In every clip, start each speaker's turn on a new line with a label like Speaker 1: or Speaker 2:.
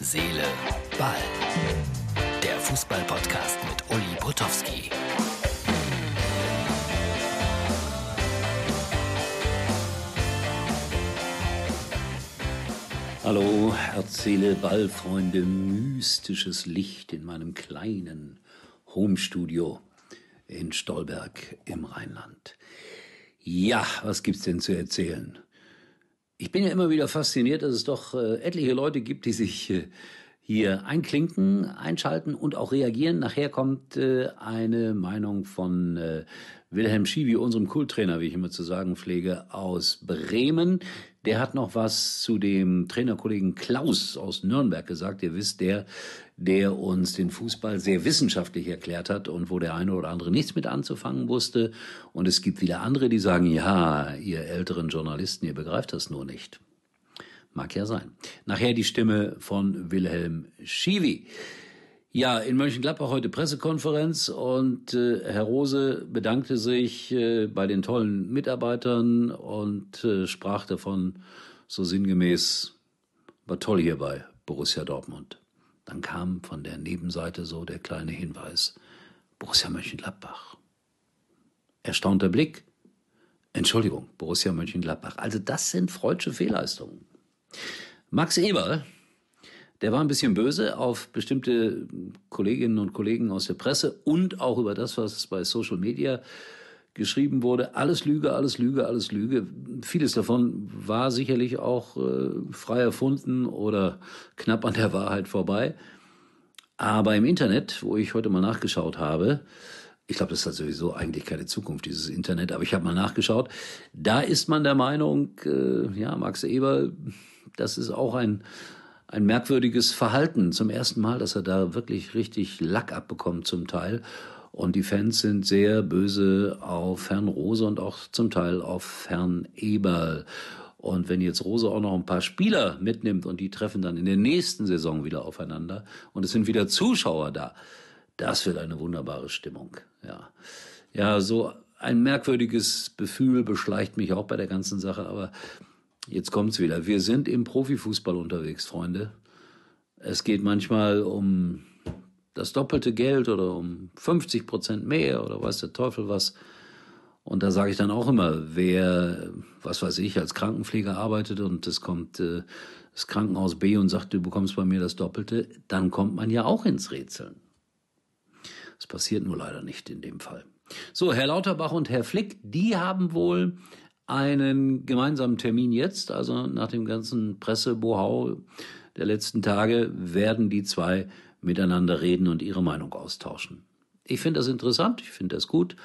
Speaker 1: Seele, Ball. Der Fußball-Podcast mit Uli Potowski.
Speaker 2: Hallo, Herz, Seele, Ball, Freunde, mystisches Licht in meinem kleinen Homestudio in Stolberg im Rheinland. Ja, was gibt's denn zu erzählen? Ich bin ja immer wieder fasziniert, dass es doch äh, etliche Leute gibt, die sich äh, hier einklinken, einschalten und auch reagieren. Nachher kommt äh, eine Meinung von äh, Wilhelm Schiwi, unserem Kulttrainer, wie ich immer zu sagen pflege, aus Bremen. Der hat noch was zu dem Trainerkollegen Klaus aus Nürnberg gesagt. Ihr wisst, der, der uns den Fußball sehr wissenschaftlich erklärt hat und wo der eine oder andere nichts mit anzufangen wusste. Und es gibt wieder andere, die sagen, ja, ihr älteren Journalisten, ihr begreift das nur nicht. Mag ja sein. Nachher die Stimme von Wilhelm Schiwi. Ja, in Mönchengladbach heute Pressekonferenz und äh, Herr Rose bedankte sich äh, bei den tollen Mitarbeitern und äh, sprach davon so sinngemäß, war toll hier bei Borussia Dortmund. Dann kam von der Nebenseite so der kleine Hinweis, Borussia Mönchengladbach. Erstaunter Blick, Entschuldigung, Borussia Mönchengladbach. Also das sind freudsche Fehlleistungen. Max Eber, der war ein bisschen böse auf bestimmte Kolleginnen und Kollegen aus der Presse und auch über das, was bei Social Media geschrieben wurde. Alles Lüge, alles Lüge, alles Lüge. Vieles davon war sicherlich auch äh, frei erfunden oder knapp an der Wahrheit vorbei. Aber im Internet, wo ich heute mal nachgeschaut habe, ich glaube, das hat sowieso eigentlich keine Zukunft, dieses Internet, aber ich habe mal nachgeschaut, da ist man der Meinung, äh, ja, Max Eber, das ist auch ein ein merkwürdiges Verhalten. Zum ersten Mal, dass er da wirklich richtig Lack abbekommt zum Teil. Und die Fans sind sehr böse auf Herrn Rose und auch zum Teil auf Herrn Eberl. Und wenn jetzt Rose auch noch ein paar Spieler mitnimmt und die treffen dann in der nächsten Saison wieder aufeinander und es sind wieder Zuschauer da, das wird eine wunderbare Stimmung. Ja, ja, so ein merkwürdiges Gefühl beschleicht mich auch bei der ganzen Sache, aber Jetzt kommt's wieder. Wir sind im Profifußball unterwegs, Freunde. Es geht manchmal um das doppelte Geld oder um 50 Prozent mehr oder weiß der Teufel was. Und da sage ich dann auch immer, wer, was weiß ich, als Krankenpfleger arbeitet und es kommt äh, das Krankenhaus B und sagt, du bekommst bei mir das Doppelte, dann kommt man ja auch ins Rätseln. Das passiert nur leider nicht in dem Fall. So, Herr Lauterbach und Herr Flick, die haben wohl einen gemeinsamen Termin jetzt, also nach dem ganzen Pressebohau der letzten Tage, werden die zwei miteinander reden und ihre Meinung austauschen. Ich finde das interessant, ich finde das gut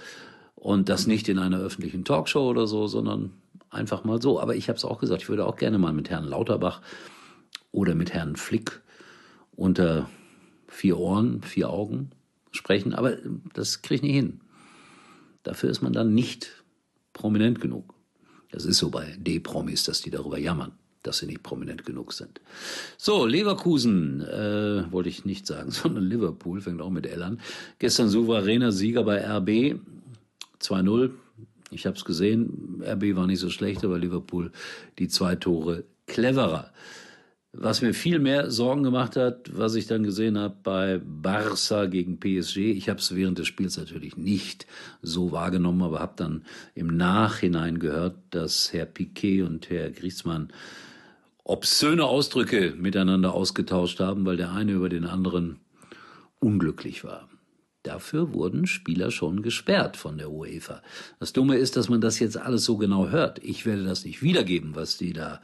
Speaker 2: und das nicht in einer öffentlichen Talkshow oder so, sondern einfach mal so. Aber ich habe es auch gesagt, ich würde auch gerne mal mit Herrn Lauterbach oder mit Herrn Flick unter vier Ohren, vier Augen sprechen, aber das kriege ich nicht hin. Dafür ist man dann nicht prominent genug. Das ist so bei D-Promis, dass die darüber jammern, dass sie nicht prominent genug sind. So, Leverkusen, äh, wollte ich nicht sagen, sondern Liverpool, fängt auch mit L an. Gestern souveräner Sieger bei RB, 2-0. Ich habe es gesehen, RB war nicht so schlecht, aber Liverpool die zwei Tore cleverer. Was mir viel mehr Sorgen gemacht hat, was ich dann gesehen habe bei Barça gegen PSG. Ich habe es während des Spiels natürlich nicht so wahrgenommen, aber habe dann im Nachhinein gehört, dass Herr Piquet und Herr Griezmann obszöne Ausdrücke miteinander ausgetauscht haben, weil der eine über den anderen unglücklich war. Dafür wurden Spieler schon gesperrt von der UEFA. Das Dumme ist, dass man das jetzt alles so genau hört. Ich werde das nicht wiedergeben, was die da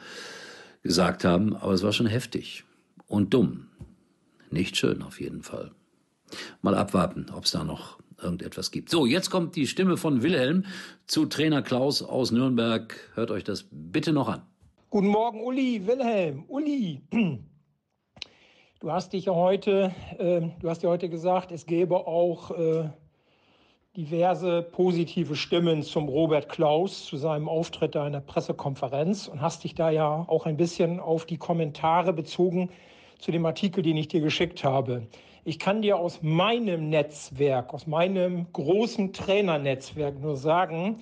Speaker 2: gesagt haben, aber es war schon heftig und dumm. Nicht schön auf jeden Fall. Mal abwarten, ob es da noch irgendetwas gibt. So, jetzt kommt die Stimme von Wilhelm zu Trainer Klaus aus Nürnberg. Hört euch das bitte noch an.
Speaker 3: Guten Morgen, Uli, Wilhelm, Uli. Du hast dich ja heute, äh, du hast ja heute gesagt, es gäbe auch äh, diverse positive Stimmen zum Robert Klaus, zu seinem Auftritt da in der Pressekonferenz und hast dich da ja auch ein bisschen auf die Kommentare bezogen zu dem Artikel, den ich dir geschickt habe. Ich kann dir aus meinem Netzwerk, aus meinem großen Trainernetzwerk nur sagen,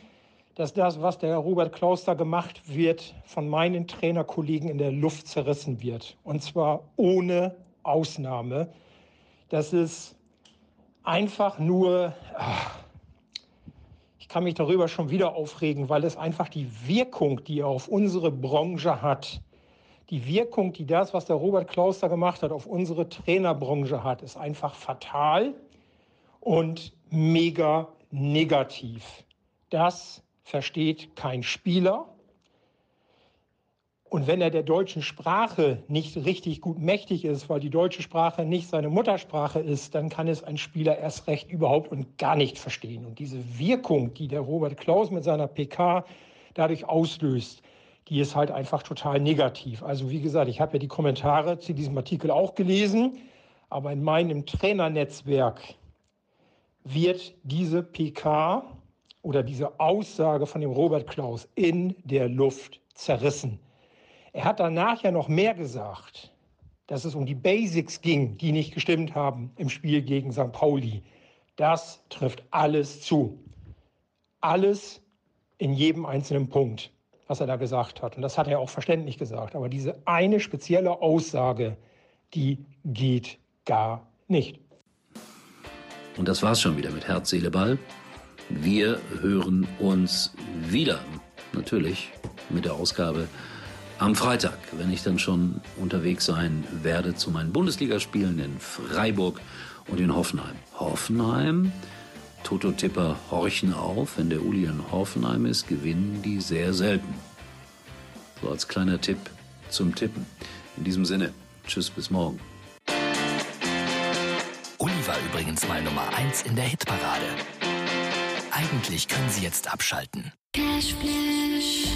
Speaker 3: dass das, was der Robert Klaus da gemacht wird, von meinen Trainerkollegen in der Luft zerrissen wird. Und zwar ohne Ausnahme. Das ist einfach nur, ach, ich kann mich darüber schon wieder aufregen, weil es einfach die Wirkung, die er auf unsere Branche hat, die Wirkung, die das, was der Robert Klaus da gemacht hat, auf unsere Trainerbranche hat, ist einfach fatal und mega negativ. Das versteht kein Spieler. Und wenn er der deutschen Sprache nicht richtig gut mächtig ist, weil die deutsche Sprache nicht seine Muttersprache ist, dann kann es ein Spieler erst recht überhaupt und gar nicht verstehen. Und diese Wirkung, die der Robert Klaus mit seiner PK dadurch auslöst, die ist halt einfach total negativ. Also wie gesagt, ich habe ja die Kommentare zu diesem Artikel auch gelesen, aber in meinem Trainernetzwerk wird diese PK oder diese Aussage von dem Robert Klaus in der Luft zerrissen. Er hat danach ja noch mehr gesagt, dass es um die Basics ging, die nicht gestimmt haben im Spiel gegen St. Pauli. Das trifft alles zu. Alles in jedem einzelnen Punkt, was er da gesagt hat. Und das hat er auch verständlich gesagt. Aber diese eine spezielle Aussage, die geht gar nicht.
Speaker 2: Und das war's schon wieder mit Herz, Seele, Ball. Wir hören uns wieder, natürlich, mit der Ausgabe am Freitag, wenn ich dann schon unterwegs sein werde zu meinen Bundesligaspielen in Freiburg und in Hoffenheim. Hoffenheim, Toto-Tipper horchen auf, wenn der Uli in Hoffenheim ist, gewinnen die sehr selten. So als kleiner Tipp zum Tippen. In diesem Sinne, tschüss bis morgen.
Speaker 1: Uli war übrigens mal Nummer 1 in der Hitparade. Eigentlich können Sie jetzt abschalten. Cashflash.